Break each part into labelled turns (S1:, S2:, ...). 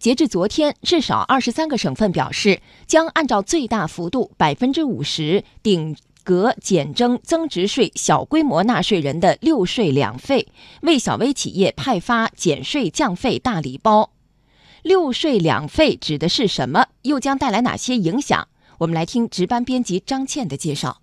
S1: 截至昨天，至少二十三个省份表示将按照最大幅度百分之五十顶格减征增值税小规模纳税人的六税两费，为小微企业派发减税降费大礼包。六税两费指的是什么？又将带来哪些影响？我们来听值班编辑张倩的介绍。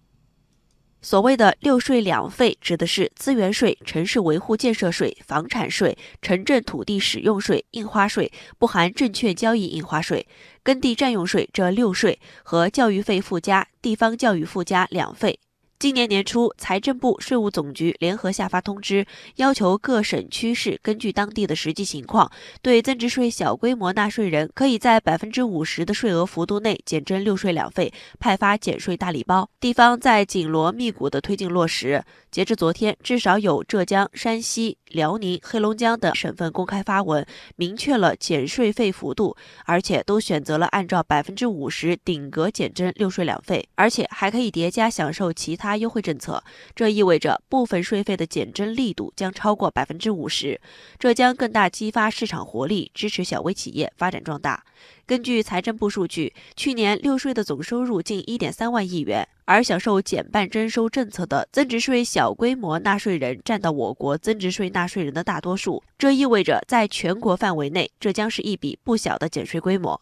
S2: 所谓的六税两费，指的是资源税、城市维护建设税、房产税、城镇土地使用税、印花税（不含证券交易印花税）、耕地占用税这六税和教育费附加、地方教育附加两费。今年年初，财政部、税务总局联合下发通知，要求各省区市根据当地的实际情况，对增值税小规模纳税人，可以在百分之五十的税额幅度内减征六税两费，派发减税大礼包。地方在紧锣密鼓的推进落实。截至昨天，至少有浙江、山西、辽宁、黑龙江等省份公开发文，明确了减税费幅度，而且都选择了按照百分之五十顶格减征六税两费，而且还可以叠加享受其他。优惠政策，这意味着部分税费的减征力度将超过百分之五十，这将更大激发市场活力，支持小微企业发展壮大。根据财政部数据，去年六税的总收入近一点三万亿元，而享受减半征收政策的增值税小规模纳税人占到我国增值税纳税人的大多数，这意味着在全国范围内，这将是一笔不小的减税规模。